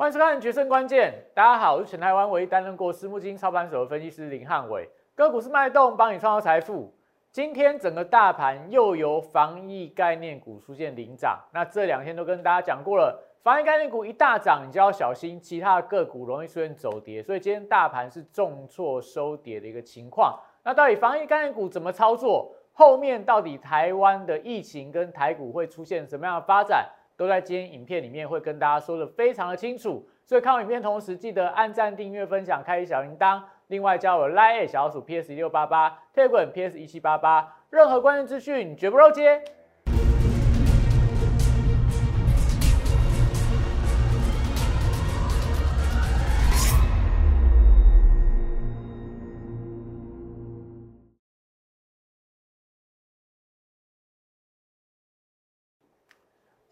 欢迎收看《决胜关键》，大家好，我是全台湾唯一担任过私募基金操盘手的分析师林汉伟。个股是脉动，帮你创造财富。今天整个大盘又由防疫概念股出现领涨，那这两天都跟大家讲过了，防疫概念股一大涨，你就要小心其他的个股容易出现走跌。所以今天大盘是重挫收跌的一个情况。那到底防疫概念股怎么操作？后面到底台湾的疫情跟台股会出现什么样的发展？都在今天影片里面会跟大家说的非常的清楚。所以看完影片同时，记得按赞、订阅、分享、开启小铃铛。另外加我 Line 小鼠 PS 一六八八，Telegram PS 一七八八，任何关键资讯绝不漏接。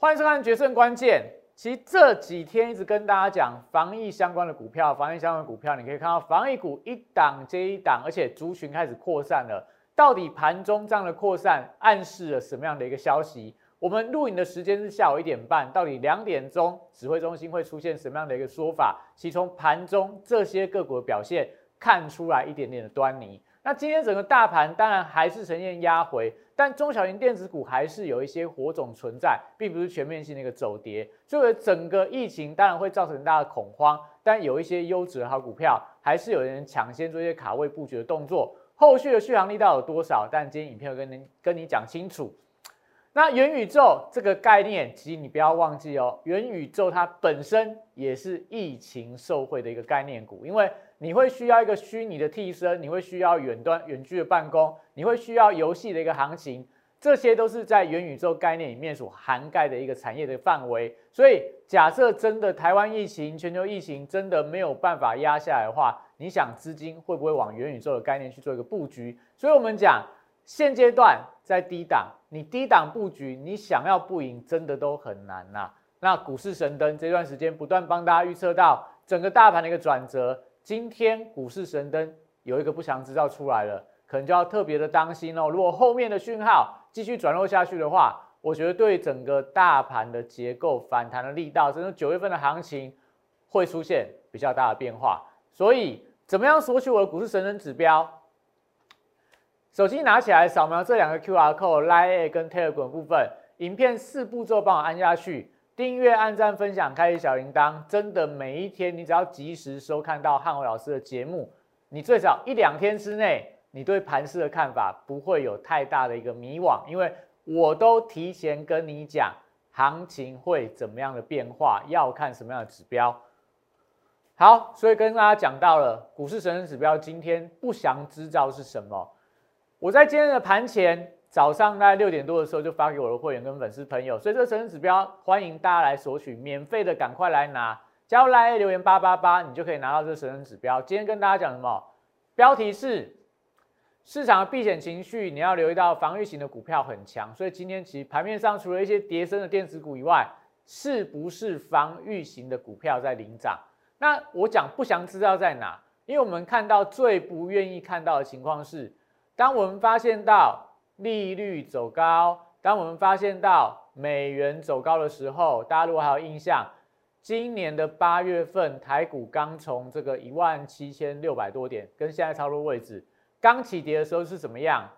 欢迎收看《决胜关键》。其实这几天一直跟大家讲防疫相关的股票，防疫相关的股票，你可以看到防疫股一档接一档，而且族群开始扩散了。到底盘中这样的扩散暗示了什么样的一个消息？我们录影的时间是下午一点半，到底两点钟指挥中心会出现什么样的一个说法？其从盘中这些个股的表现看出来一点点的端倪。那今天整个大盘当然还是呈现压回。但中小型电子股还是有一些火种存在，并不是全面性的一个走跌。所以整个疫情当然会造成很大的恐慌，但有一些优质的好股票，还是有人抢先做一些卡位布局的动作。后续的续航力道有多少？但今天影片会跟您跟你讲清楚。那元宇宙这个概念，其实你不要忘记哦，元宇宙它本身也是疫情受惠的一个概念股，因为。你会需要一个虚拟的替身，你会需要远端远距的办公，你会需要游戏的一个行情，这些都是在元宇宙概念里面所涵盖的一个产业的范围。所以，假设真的台湾疫情、全球疫情真的没有办法压下来的话，你想资金会不会往元宇宙的概念去做一个布局？所以我们讲现阶段在低档，你低档布局，你想要不赢，真的都很难呐。那股市神灯这段时间不断帮大家预测到整个大盘的一个转折。今天股市神灯有一个不祥之兆出来了，可能就要特别的当心哦。如果后面的讯号继续转弱下去的话，我觉得对整个大盘的结构反弹的力道，甚至九月份的行情会出现比较大的变化。所以，怎么样索取我的股市神灯指标？手机拿起来扫描这两个 Q R code，Line 跟 Telegram 部分，影片四步骤帮我按下去。订阅、按赞、分享、开启小铃铛，真的每一天，你只要及时收看到汉伟老师的节目，你最少一两天之内，你对盘市的看法不会有太大的一个迷惘，因为我都提前跟你讲行情会怎么样的变化，要看什么样的指标。好，所以跟大家讲到了股市神人指标，今天不祥之兆是什么？我在今天的盘前。早上大概六点多的时候就发给我的会员跟粉丝朋友，所以这个成指标欢迎大家来索取，免费的赶快来拿，加入来留言八八八，你就可以拿到这神人指标。今天跟大家讲什么？标题是市场的避险情绪，你要留意到防御型的股票很强，所以今天其实盘面上除了一些跌升的电子股以外，是不是防御型的股票在领涨？那我讲不详知道在哪，因为我们看到最不愿意看到的情况是，当我们发现到。利率走高，当我们发现到美元走高的时候，大家如果还有印象，今年的八月份台股刚从这个一万七千六百多点，跟现在操作位置刚起跌的时候是怎么样？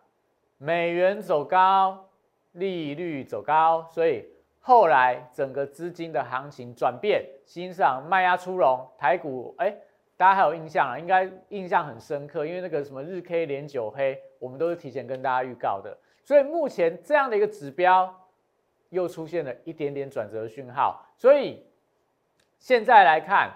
美元走高，利率走高，所以后来整个资金的行情转变，欣赏卖压出笼，台股哎。大家还有印象啊？应该印象很深刻，因为那个什么日 K 连九黑，我们都是提前跟大家预告的。所以目前这样的一个指标又出现了一点点转折讯号。所以现在来看，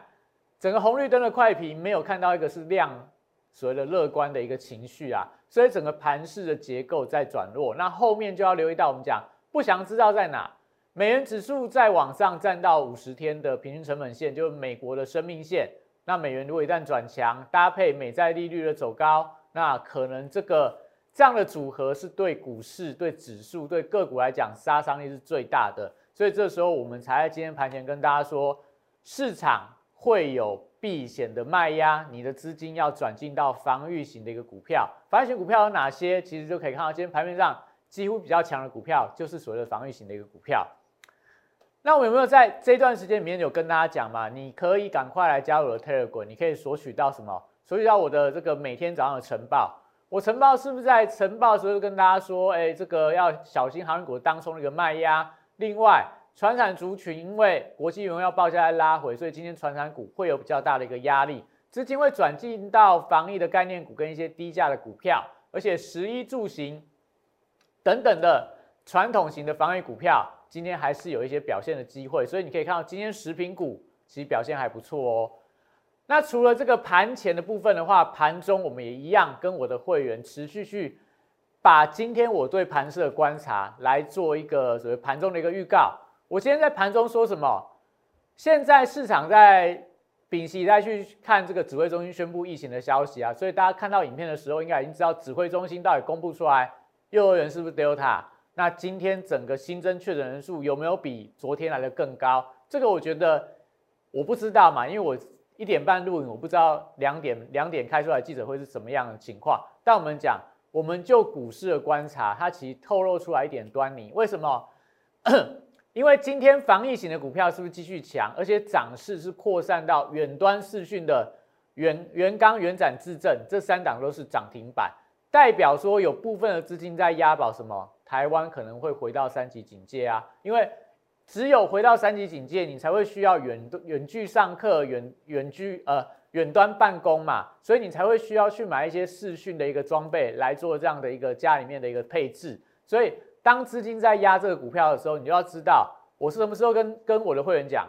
整个红绿灯的快屏没有看到一个是亮，所谓的乐观的一个情绪啊。所以整个盘势的结构在转弱。那后面就要留意到我们讲不祥之兆在哪？美元指数在往上站到五十天的平均成本线，就是美国的生命线。那美元如果一旦转强，搭配美债利率的走高，那可能这个这样的组合是对股市、对指数、对个股来讲杀伤力是最大的。所以这时候我们才在今天盘前跟大家说，市场会有避险的卖压，你的资金要转进到防御型的一个股票。防御型股票有哪些？其实就可以看到今天盘面上几乎比较强的股票，就是所谓的防御型的一个股票。那我有没有在这段时间里面有跟大家讲嘛？你可以赶快来加入我的 Telegram，你可以索取到什么？所以到我的这个每天早上的晨报。我晨报是不是在晨报的时候就跟大家说，哎，这个要小心航运股当中的一个卖压？另外，船产族群因为国际原油报价在拉回，所以今天船产股会有比较大的一个压力，资金会转进到防疫的概念股跟一些低价的股票，而且食衣住行等等的传统型的防疫股票。今天还是有一些表现的机会，所以你可以看到今天食品股其实表现还不错哦。那除了这个盘前的部分的话，盘中我们也一样跟我的会员持续去把今天我对盘市的观察来做一个所谓盘中的一个预告。我今天在盘中说什么？现在市场在屏息再去看这个指挥中心宣布疫情的消息啊，所以大家看到影片的时候，应该已经知道指挥中心到底公布出来幼儿园是不是 Delta。那今天整个新增确诊人数有没有比昨天来的更高？这个我觉得我不知道嘛，因为我一点半录影，我不知道两点两点开出来记者会是什么样的情况。但我们讲，我们就股市的观察，它其实透露出来一点端倪。为什么？因为今天防疫型的股票是不是继续强，而且涨势是扩散到远端视讯的元元刚、元展、自证这三档都是涨停板，代表说有部分的资金在押宝什么？台湾可能会回到三级警戒啊，因为只有回到三级警戒，你才会需要远远距上课、远远距呃远端办公嘛，所以你才会需要去买一些视讯的一个装备来做这样的一个家里面的一个配置。所以当资金在压这个股票的时候，你就要知道我是什么时候跟跟我的会员讲，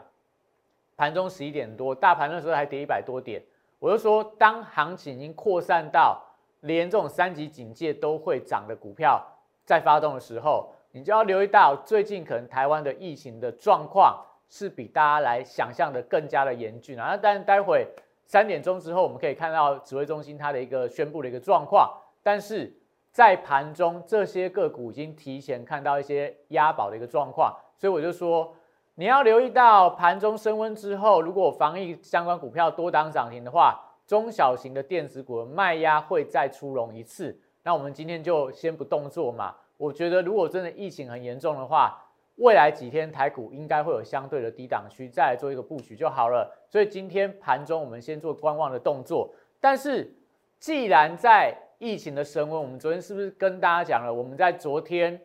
盘中十一点多，大盘那时候还跌一百多点，我就说当行情已经扩散到连这种三级警戒都会涨的股票。在发动的时候，你就要留意到，最近可能台湾的疫情的状况是比大家来想象的更加的严峻啊。那但待会三点钟之后，我们可以看到指挥中心它的一个宣布的一个状况。但是在盘中，这些个股已经提前看到一些押宝的一个状况，所以我就说，你要留意到盘中升温之后，如果防疫相关股票多档涨停的话，中小型的电子股的卖压会再出笼一次。那我们今天就先不动作嘛。我觉得如果真的疫情很严重的话，未来几天台股应该会有相对的低档区，再来做一个布局就好了。所以今天盘中我们先做观望的动作。但是既然在疫情的升温，我们昨天是不是跟大家讲了？我们在昨天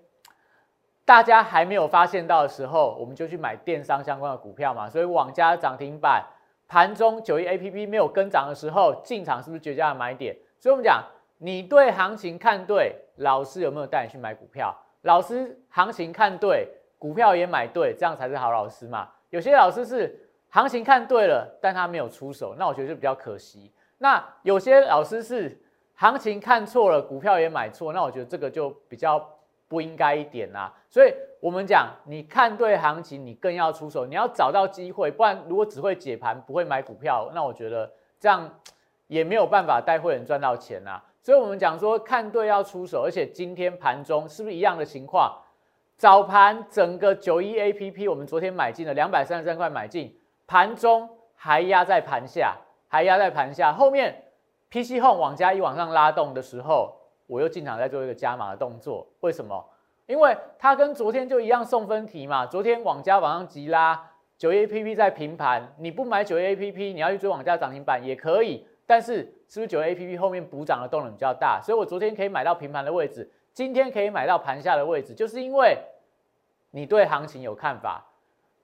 大家还没有发现到的时候，我们就去买电商相关的股票嘛。所以网家涨停板，盘中九一 A P P 没有跟涨的时候进场，是不是绝佳的买点？所以我们讲。你对行情看对，老师有没有带你去买股票？老师行情看对，股票也买对，这样才是好老师嘛。有些老师是行情看对了，但他没有出手，那我觉得就比较可惜。那有些老师是行情看错了，股票也买错，那我觉得这个就比较不应该一点啦。所以我们讲，你看对行情，你更要出手，你要找到机会，不然如果只会解盘不会买股票，那我觉得这样也没有办法带会员赚到钱啊。所以，我们讲说看对要出手，而且今天盘中是不是一样的情况？早盘整个九一 A P P，我们昨天买进了两百三十三块买进，盘中还压在盘下，还压在盘下。后面 P C Home 往加一往上拉动的时候，我又进场在做一个加码的动作。为什么？因为它跟昨天就一样送分题嘛。昨天往加往上急拉，九一 A P P 在平盘，你不买九一 A P P，你要去追往加涨停板也可以。但是是不是九 A P P 后面补涨的动能比较大？所以我昨天可以买到平盘的位置，今天可以买到盘下的位置，就是因为你对行情有看法，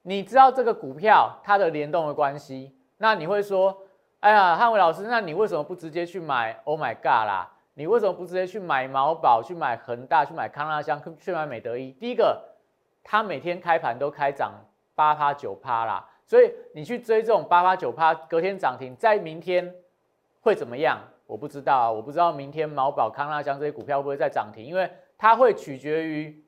你知道这个股票它的联动的关系，那你会说，哎呀，汉伟老师，那你为什么不直接去买？Oh my god 啦，你为什么不直接去买毛宝、去买恒大、去买康拉香、去买美德一？第一个，它每天开盘都开涨八趴九趴啦，所以你去追这种八趴九趴，隔天涨停，在明天。会怎么样？我不知道啊，我不知道明天毛宝、康纳香这些股票会不会再涨停，因为它会取决于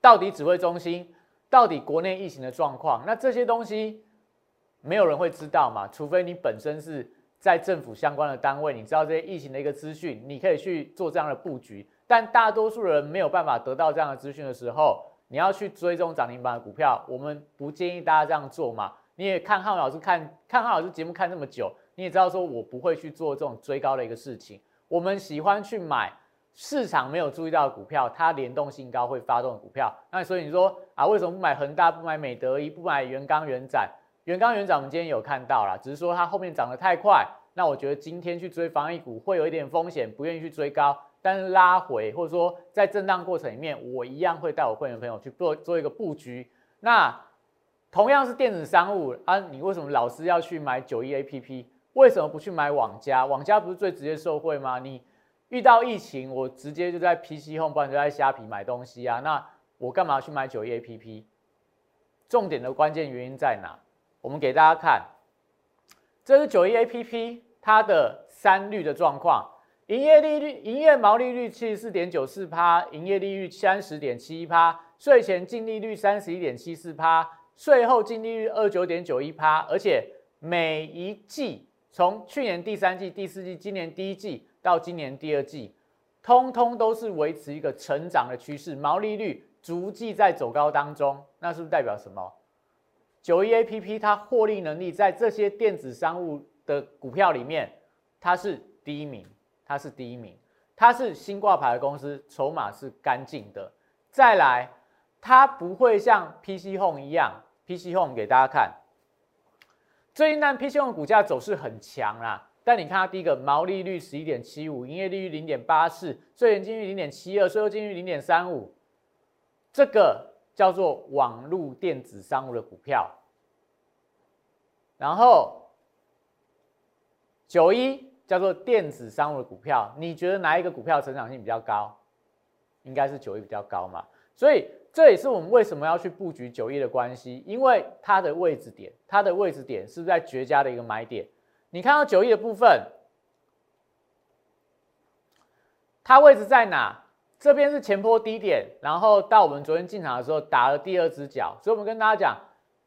到底指挥中心、到底国内疫情的状况。那这些东西没有人会知道嘛？除非你本身是在政府相关的单位，你知道这些疫情的一个资讯，你可以去做这样的布局。但大多数人没有办法得到这样的资讯的时候，你要去追踪涨停板的股票，我们不建议大家这样做嘛。你也看汉老师看看汉老师节目看那么久。你也知道，说我不会去做这种追高的一个事情。我们喜欢去买市场没有注意到的股票，它联动性高会发动的股票。那所以你说啊，为什么不买恒大，不买美德一，不买元刚元展？元刚元展我们今天有看到啦，只是说它后面涨得太快。那我觉得今天去追防疫股会有一点风险，不愿意去追高。但是拉回或者说在震荡过程里面，我一样会带我会员朋友去做做一个布局。那同样是电子商务啊，你为什么老是要去买九一 A P P？为什么不去买网家？网家不是最直接受惠吗？你遇到疫情，我直接就在 P C Home，不然就在虾皮买东西啊。那我干嘛去买九一 A P P？重点的关键原因在哪？我们给大家看，这是九一 A P P 它的三率的状况。营业利率、营业毛利率七十四点九四趴，营业利率三十点七一趴，税前净利率三十一点七四趴，税后净利率二九点九一趴，而且每一季从去年第三季、第四季、今年第一季到今年第二季，通通都是维持一个成长的趋势，毛利率逐季在走高当中，那是不是代表什么？九一 A P P 它获利能力在这些电子商务的股票里面，它是第一名。它是第一名，它是新挂牌的公司，筹码是干净的。再来，它不会像 PC Home 一样，PC Home 给大家看，最近呢 PC Home 股价走势很强啦。但你看它第一个毛利率十一点七五，营业利率零点八四，税前净率零点七二，税后净率零点三五，这个叫做网络电子商务的股票。然后九一。叫做电子商务的股票，你觉得哪一个股票成长性比较高？应该是九一比较高嘛，所以这也是我们为什么要去布局九一的关系，因为它的位置点，它的位置点是在绝佳的一个买点。你看到九一的部分，它位置在哪？这边是前坡低点，然后到我们昨天进场的时候打了第二只脚，所以我们跟大家讲，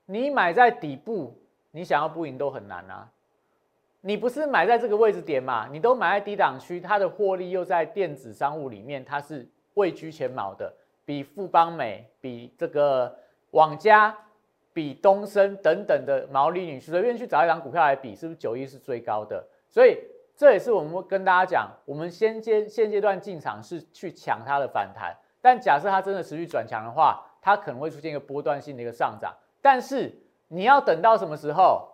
你买在底部，你想要不赢都很难啊。你不是买在这个位置点嘛？你都买在低档区，它的获利又在电子商务里面，它是位居前茅的，比富邦美、比这个网家、比东升等等的毛利，你随便去找一张股票来比，是不是九一是最高的？所以这也是我们跟大家讲，我们先阶现阶段进场是去抢它的反弹，但假设它真的持续转强的话，它可能会出现一个波段性的一个上涨，但是你要等到什么时候？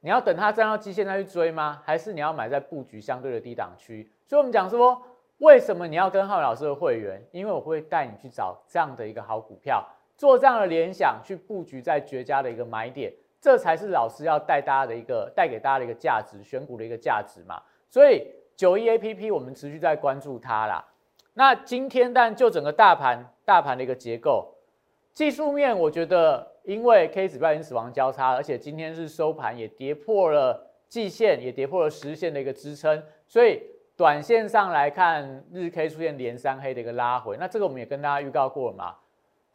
你要等它站到基线再去追吗？还是你要买在布局相对的低档区？所以，我们讲说，为什么你要跟浩老师的会员？因为我会带你去找这样的一个好股票，做这样的联想，去布局在绝佳的一个买点，这才是老师要带大家的一个带给大家的一个价值，选股的一个价值嘛。所以，九一 A P P 我们持续在关注它啦。那今天，但就整个大盘大盘的一个结构，技术面，我觉得。因为 K 指标已经死亡交叉，而且今天是收盘也跌破了季线，也跌破了十日线的一个支撑，所以短线上来看，日 K 出现连三黑的一个拉回。那这个我们也跟大家预告过了嘛，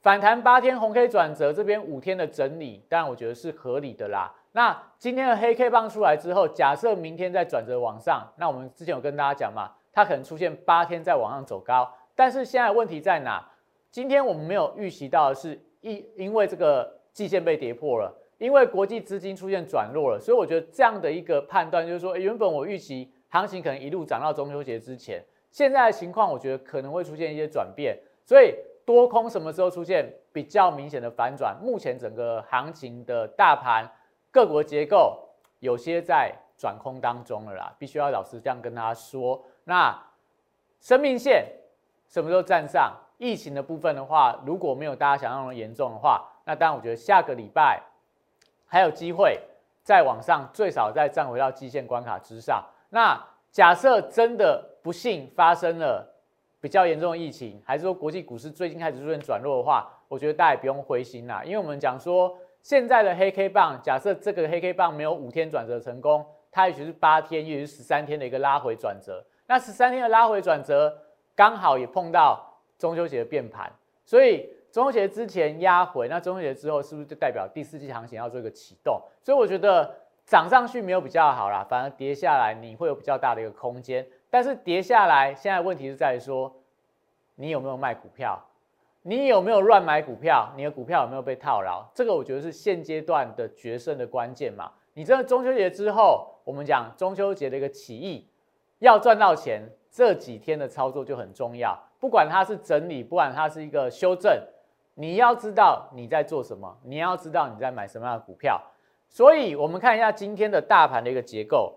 反弹八天红 K 转折，这边五天的整理，当然我觉得是合理的啦。那今天的黑 K 棒出来之后，假设明天再转折往上，那我们之前有跟大家讲嘛，它可能出现八天再往上走高，但是现在问题在哪？今天我们没有预习到的是，因因为这个。季线被跌破了，因为国际资金出现转弱了，所以我觉得这样的一个判断就是说，原本我预期行情可能一路涨到中秋节之前，现在的情况我觉得可能会出现一些转变，所以多空什么时候出现比较明显的反转？目前整个行情的大盘各国结构有些在转空当中了啦，必须要老实这样跟大家说。那生命线什么时候站上？疫情的部分的话，如果没有大家想象中严重的话。那当然，我觉得下个礼拜还有机会再往上，最少再站回到基线关卡之上。那假设真的不幸发生了比较严重的疫情，还是说国际股市最近开始出现转弱的话，我觉得大家也不用灰心啦。因为我们讲说现在的黑 K 棒，假设这个黑 K 棒没有五天转折成功，它也许是八天，也许是十三天的一个拉回转折。那十三天的拉回转折刚好也碰到中秋节的变盘，所以。中秋节之前压回，那中秋节之后是不是就代表第四季行情要做一个启动？所以我觉得涨上去没有比较好啦，反而跌下来你会有比较大的一个空间。但是跌下来，现在问题是在于说，你有没有卖股票？你有没有乱买股票？你的股票有没有被套牢？这个我觉得是现阶段的决胜的关键嘛。你真的中秋节之后，我们讲中秋节的一个起义，要赚到钱，这几天的操作就很重要，不管它是整理，不管它是一个修正，你要知道你在做什么，你要知道你在买什么样的股票。所以，我们看一下今天的大盘的一个结构。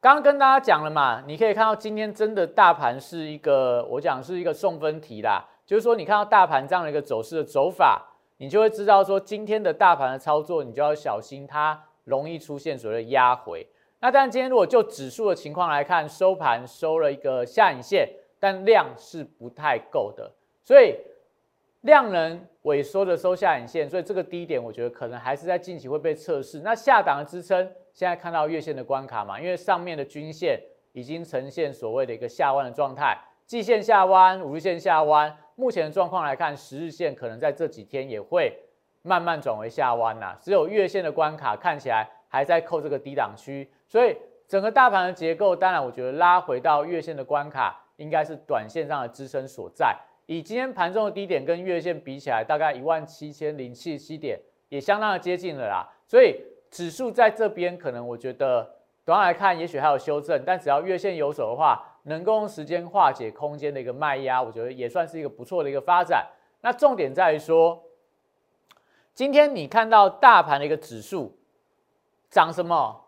刚刚跟大家讲了嘛，你可以看到今天真的大盘是一个，我讲是一个送分题啦，就是说你看到大盘这样的一个走势的走法，你就会知道说今天的大盘的操作，你就要小心它容易出现所谓的压回。那当然，今天如果就指数的情况来看，收盘收了一个下影线，但量是不太够的，所以量能萎缩的收下影线，所以这个低点我觉得可能还是在近期会被测试。那下档的支撑，现在看到月线的关卡嘛，因为上面的均线已经呈现所谓的一个下弯的状态，季线下弯，五日线下弯，目前的状况来看，十日线可能在这几天也会慢慢转为下弯呐，只有月线的关卡看起来还在扣这个低档区。所以整个大盘的结构，当然我觉得拉回到月线的关卡，应该是短线上的支撑所在。以今天盘中的低点跟月线比起来，大概一万七千零七十七点，也相当的接近了啦。所以指数在这边，可能我觉得短来看，也许还有修正，但只要月线有手的话，能够用时间化解空间的一个卖压，我觉得也算是一个不错的一个发展。那重点在于说，今天你看到大盘的一个指数涨什么？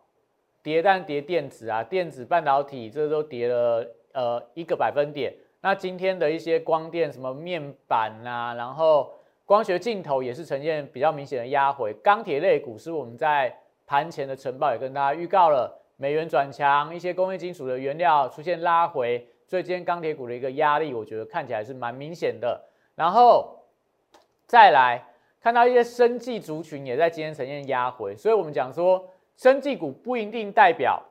跌但跌电子啊，电子半导体这都跌了呃一个百分点。那今天的一些光电什么面板啊，然后光学镜头也是呈现比较明显的压回。钢铁类股是我们在盘前的晨报也跟大家预告了，美元转强，一些工业金属的原料出现拉回，所以今天钢铁股的一个压力，我觉得看起来是蛮明显的。然后再来看到一些生技族群也在今天呈现压回，所以我们讲说。生技股不一定代表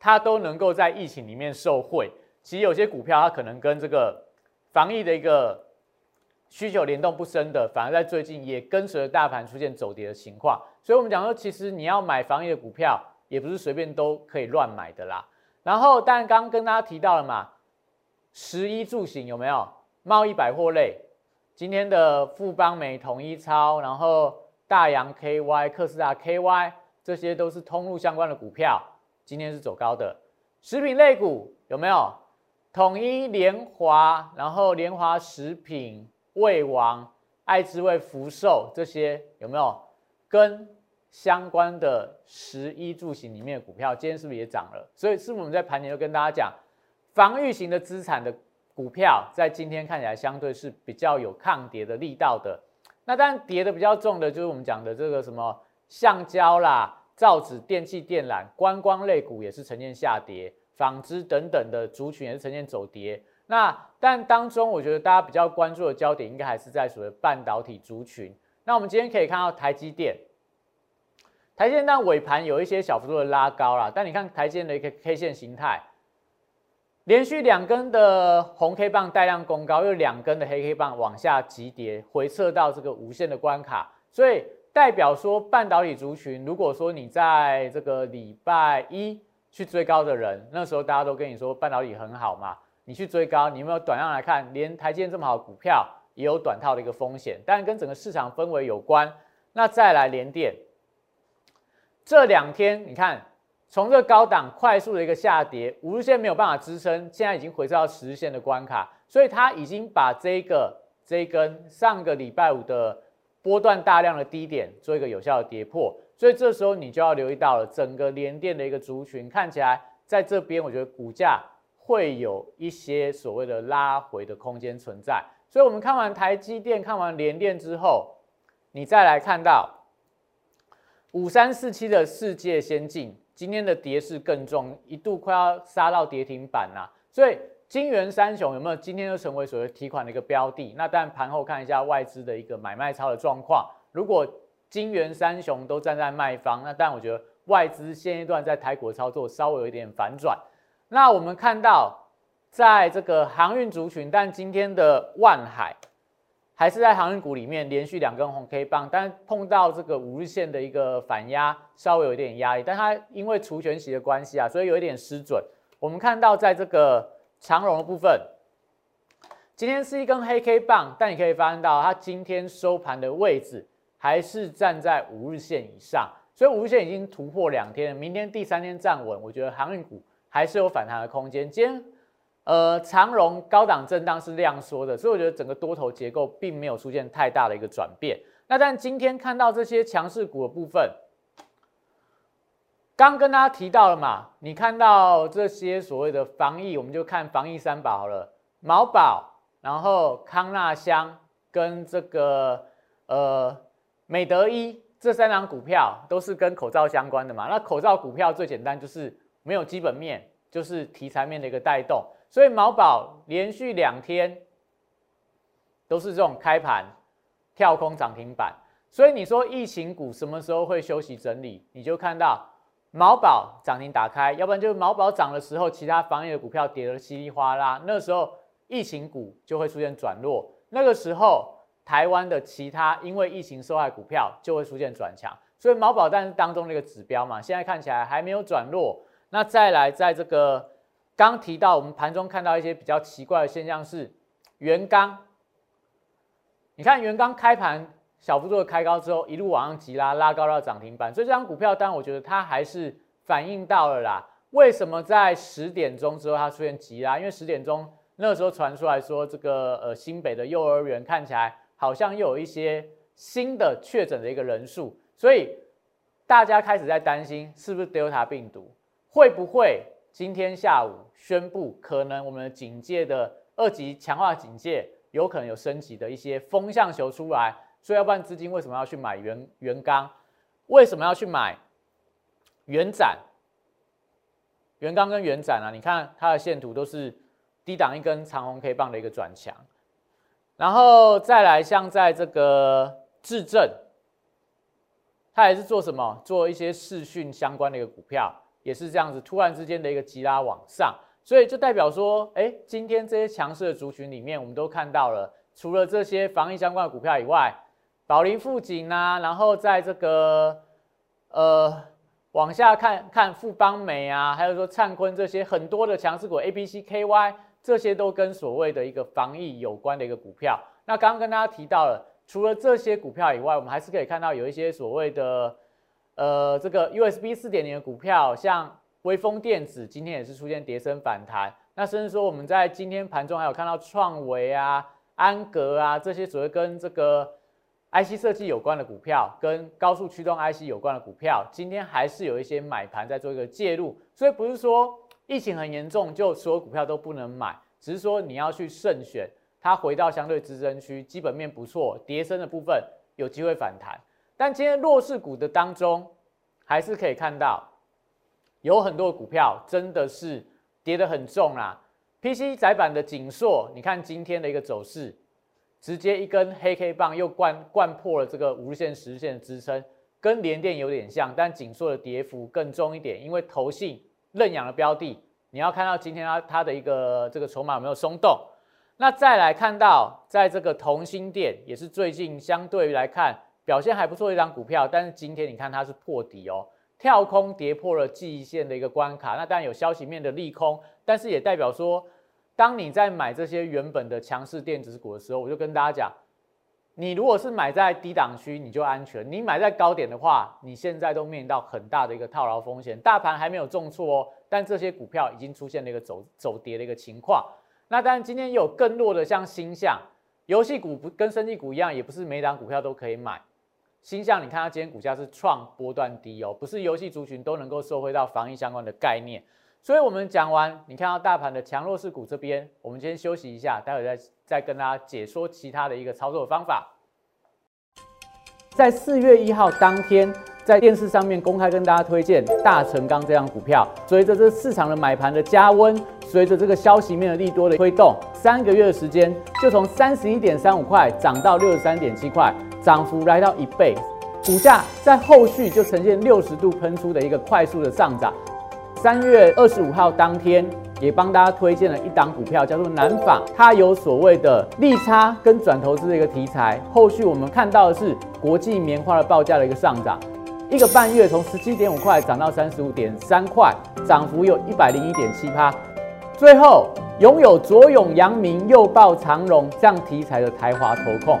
它都能够在疫情里面受惠，其实有些股票它可能跟这个防疫的一个需求联动不深的，反而在最近也跟随着大盘出现走跌的情况。所以，我们讲说，其实你要买防疫的股票，也不是随便都可以乱买的啦。然后，但刚刚跟大家提到了嘛，十一住行有没有贸易百货类？今天的富邦美、统一超，然后大洋 KY、克斯达 KY。这些都是通路相关的股票，今天是走高的。食品类股有没有？统一、联华，然后联华食品、味王、爱之味、福寿这些有没有？跟相关的十一住行里面的股票，今天是不是也涨了？所以是不是我们在盘前就跟大家讲，防御型的资产的股票，在今天看起来相对是比较有抗跌的力道的。那当然跌的比较重的，就是我们讲的这个什么？橡胶啦、造纸、电器电缆、观光类股也是呈现下跌，纺织等等的族群也是呈现走跌。那但当中，我觉得大家比较关注的焦点，应该还是在所谓半导体族群。那我们今天可以看到台积电，台积电但尾盘有一些小幅度的拉高啦，但你看台积电的一个 K 线形态，连续两根的红 K 棒带量攻高，又两根的黑 K 棒往下急跌，回撤到这个无限的关卡，所以。代表说，半导体族群，如果说你在这个礼拜一去追高的人，那时候大家都跟你说半导体很好嘛，你去追高，你有没有短量来看，连台积电这么好的股票也有短套的一个风险，但跟整个市场氛围有关。那再来连电，这两天你看，从这个高档快速的一个下跌，五日线没有办法支撑，现在已经回到十日线的关卡，所以它已经把这个这一根上个礼拜五的。波段大量的低点做一个有效的跌破，所以这时候你就要留意到了整个连电的一个族群看起来在这边，我觉得股价会有一些所谓的拉回的空间存在。所以，我们看完台积电、看完联电之后，你再来看到五三四七的世界先进，今天的跌势更重，一度快要杀到跌停板呐。所以。金元三雄有没有今天就成为所谓提款的一个标的？那但盘后看一下外资的一个买卖超的状况。如果金元三雄都站在卖方，那但我觉得外资现阶段在台股的操作稍微有一点反转。那我们看到在这个航运族群，但今天的万海还是在航运股里面连续两根红 K 棒，但碰到这个五日线的一个反压，稍微有一点压力。但它因为除权息的关系啊，所以有一点失准。我们看到在这个长荣的部分，今天是一根黑 K 棒，但你可以发现到它今天收盘的位置还是站在五日线以上，所以五日线已经突破两天，明天第三天站稳，我觉得航运股还是有反弹的空间。今天呃长荣高档震荡是量缩的，所以我觉得整个多头结构并没有出现太大的一个转变。那但今天看到这些强势股的部分，刚跟大家提到了嘛，你看到这些所谓的防疫，我们就看防疫三宝好了，毛宝，然后康纳香跟这个呃美德一这三档股票都是跟口罩相关的嘛。那口罩股票最简单就是没有基本面，就是题材面的一个带动，所以毛宝连续两天都是这种开盘。跳空涨停板，所以你说疫情股什么时候会休息整理？你就看到毛宝涨停打开，要不然就是毛宝涨的时候，其他行业的股票跌得稀里哗啦，那时候疫情股就会出现转弱，那个时候台湾的其他因为疫情受害股票就会出现转强，所以毛宝但是当中的一个指标嘛，现在看起来还没有转弱。那再来，在这个刚提到我们盘中看到一些比较奇怪的现象是元刚。你看元刚开盘小幅度的开高之后，一路往上急拉，拉高到涨停板，所以这张股票，当然我觉得它还是反映到了啦。为什么在十点钟之后它出现急拉？因为十点钟那个时候传出来说，这个呃新北的幼儿园看起来好像又有一些新的确诊的一个人数，所以大家开始在担心是不是 Delta 病毒，会不会今天下午宣布可能我们警戒的二级强化警戒？有可能有升级的一些风向球出来，所以要不然资金为什么要去买原原钢？为什么要去买原展？原钢跟原展啊，你看它的线图都是低档一根长红 K 棒的一个转强，然后再来像在这个智正，它也是做什么？做一些视讯相关的一个股票，也是这样子，突然之间的一个急拉往上。所以就代表说，哎，今天这些强势的族群里面，我们都看到了，除了这些防疫相关的股票以外，宝林富锦啊，然后在这个呃往下看看富邦美啊，还有说灿坤这些很多的强势股，A、B、C、K、Y 这些都跟所谓的一个防疫有关的一个股票。那刚刚跟大家提到了，除了这些股票以外，我们还是可以看到有一些所谓的呃这个 USB 四点零的股票，像。微风电子今天也是出现跌升反弹，那甚至说我们在今天盘中还有看到创维啊、安格啊这些所谓跟这个 IC 设计有关的股票，跟高速驱动 IC 有关的股票，今天还是有一些买盘在做一个介入，所以不是说疫情很严重就所有股票都不能买，只是说你要去慎选，它回到相对支撑区，基本面不错，跌升的部分有机会反弹，但今天弱势股的当中，还是可以看到。有很多股票真的是跌得很重啦，PC 窄板的锦硕，你看今天的一个走势，直接一根黑 K 棒又灌灌破了这个五日线、十日线的支撑，跟联电有点像，但锦硕的跌幅更重一点，因为投信认养的标的，你要看到今天它它的一个这个筹码有没有松动，那再来看到在这个同心店也是最近相对于来看表现还不错一张股票，但是今天你看它是破底哦。跳空跌破了记忆线的一个关卡，那当然有消息面的利空，但是也代表说，当你在买这些原本的强势电子股的时候，我就跟大家讲，你如果是买在低档区，你就安全；你买在高点的话，你现在都面临到很大的一个套牢风险。大盘还没有重挫哦，但这些股票已经出现了一个走走跌的一个情况。那当然今天有更弱的，像星象游戏股不跟生技股一样，也不是每档股票都可以买。星象，你看它今天股价是创波段低哦，不是游戏族群都能够受惠到防疫相关的概念。所以，我们讲完，你看到大盘的强弱势股这边，我们先休息一下，待会再再跟大家解说其他的一个操作方法。在四月一号当天，在电视上面公开跟大家推荐大成钢这样股票，随着这市场的买盘的加温，随着这个消息面的利多的推动，三个月的时间就从三十一点三五块涨到六十三点七块。涨幅来到一倍，股价在后续就呈现六十度喷出的一个快速的上涨。三月二十五号当天，也帮大家推荐了一档股票，叫做南纺，它有所谓的利差跟转投资的一个题材。后续我们看到的是国际棉花的报价的一个上涨，一个半月从十七点五块涨到三十五点三块，涨幅有一百零一点七趴。最后拥有左永、阳明、右抱长荣这样题材的台华投控。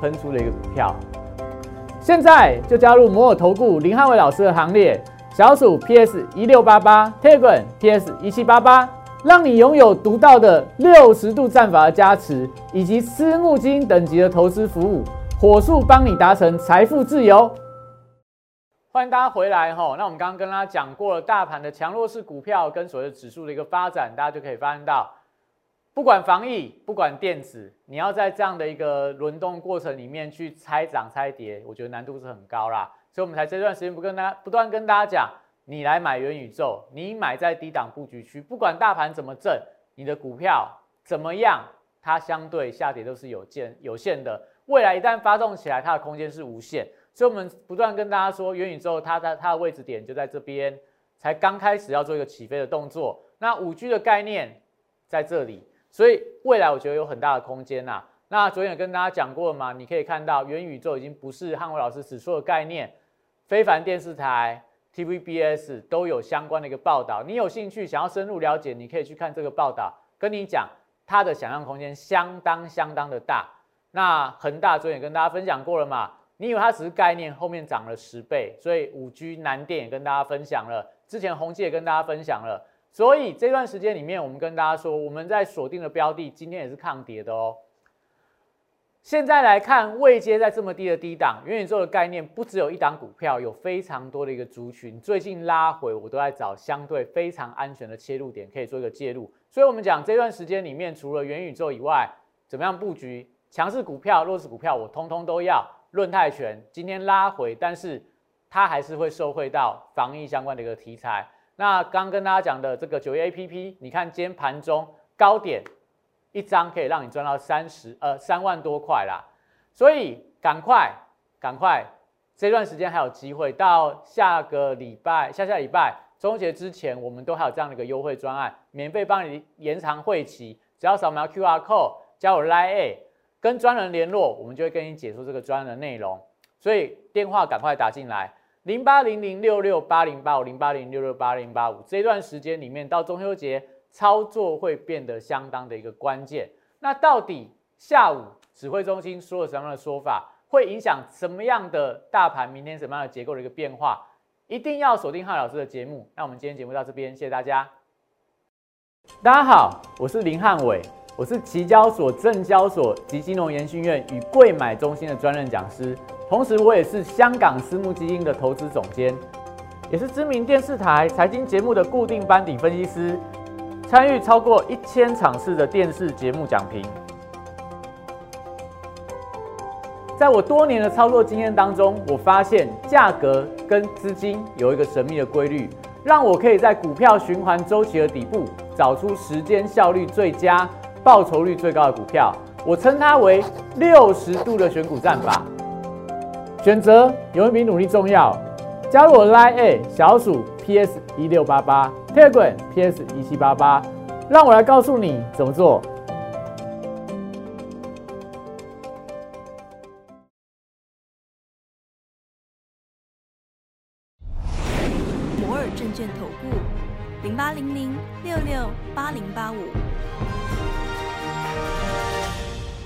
喷出的一个股票。现在就加入摩尔投顾林汉伟老师的行列，小鼠 PS 一六八八，Telegram PS 一七八八。让你拥有独到的六十度战法的加持，以及私募基金等级的投资服务，火速帮你达成财富自由。欢迎大家回来哈。那我们刚刚跟大家讲过了大盘的强弱势股票跟所谓的指数的一个发展，大家就可以发现到，不管防疫，不管电子，你要在这样的一个轮动过程里面去猜涨猜跌，我觉得难度是很高啦。所以我们才这段时间不跟大家不断跟大家讲。你来买元宇宙，你买在低档布局区，不管大盘怎么震，你的股票怎么样，它相对下跌都是有限有限的。未来一旦发动起来，它的空间是无限。所以，我们不断跟大家说，元宇宙它的它的位置点就在这边，才刚开始要做一个起飞的动作。那五 G 的概念在这里，所以未来我觉得有很大的空间呐。那昨天也跟大家讲过了嘛，你可以看到元宇宙已经不是汉伟老师只说的概念，非凡电视台。TVBS 都有相关的一个报道，你有兴趣想要深入了解，你可以去看这个报道。跟你讲，它的想象空间相当相当的大。那恒大昨天也跟大家分享过了嘛？你以为它只是概念，后面涨了十倍，所以五 G 南电也跟大家分享了，之前宏基也跟大家分享了。所以这段时间里面，我们跟大家说，我们在锁定的标的，今天也是抗跌的哦。现在来看，未接在这么低的低档，元宇宙的概念不只有一档股票，有非常多的一个族群。最近拉回，我都在找相对非常安全的切入点，可以做一个介入。所以，我们讲这段时间里面，除了元宇宙以外，怎么样布局强势股票、弱势股票，我通通都要。论泰拳今天拉回，但是它还是会受惠到防疫相关的一个题材。那刚跟大家讲的这个九月 A P P，你看今天盘中高点。一张可以让你赚到三十呃三万多块啦，所以赶快赶快，这段时间还有机会，到下个礼拜下下礼拜中秋节之前，我们都还有这样的一个优惠专案，免费帮你延长会期，只要扫描 Q R code 加我 Line A 跟专人联络，我们就会跟你解说这个专案的内容。所以电话赶快打进来，零八零零六六八零八五零八零六六八零八五，这段时间里面到中秋节。操作会变得相当的一个关键。那到底下午指挥中心说了什么样的说法，会影响什么样的大盘？明天什么样的结构的一个变化？一定要锁定汉老师的节目。那我们今天节目到这边，谢谢大家。大家好，我是林汉伟，我是期交所、证交所及金融研训院与贵买中心的专任讲师，同时我也是香港私募基金的投资总监，也是知名电视台财经节目的固定班底分析师。参与超过一千场次的电视节目讲评，在我多年的操作经验当中，我发现价格跟资金有一个神秘的规律，让我可以在股票循环周期的底部找出时间效率最佳、报酬率最高的股票。我称它为六十度的选股战法。选择永远比努力重要。加入我 Line A 小鼠 PS 一六八八。Telegram PS 一七八八，让我来告诉你怎么做。摩尔证券投顾零八零零六六八零八五。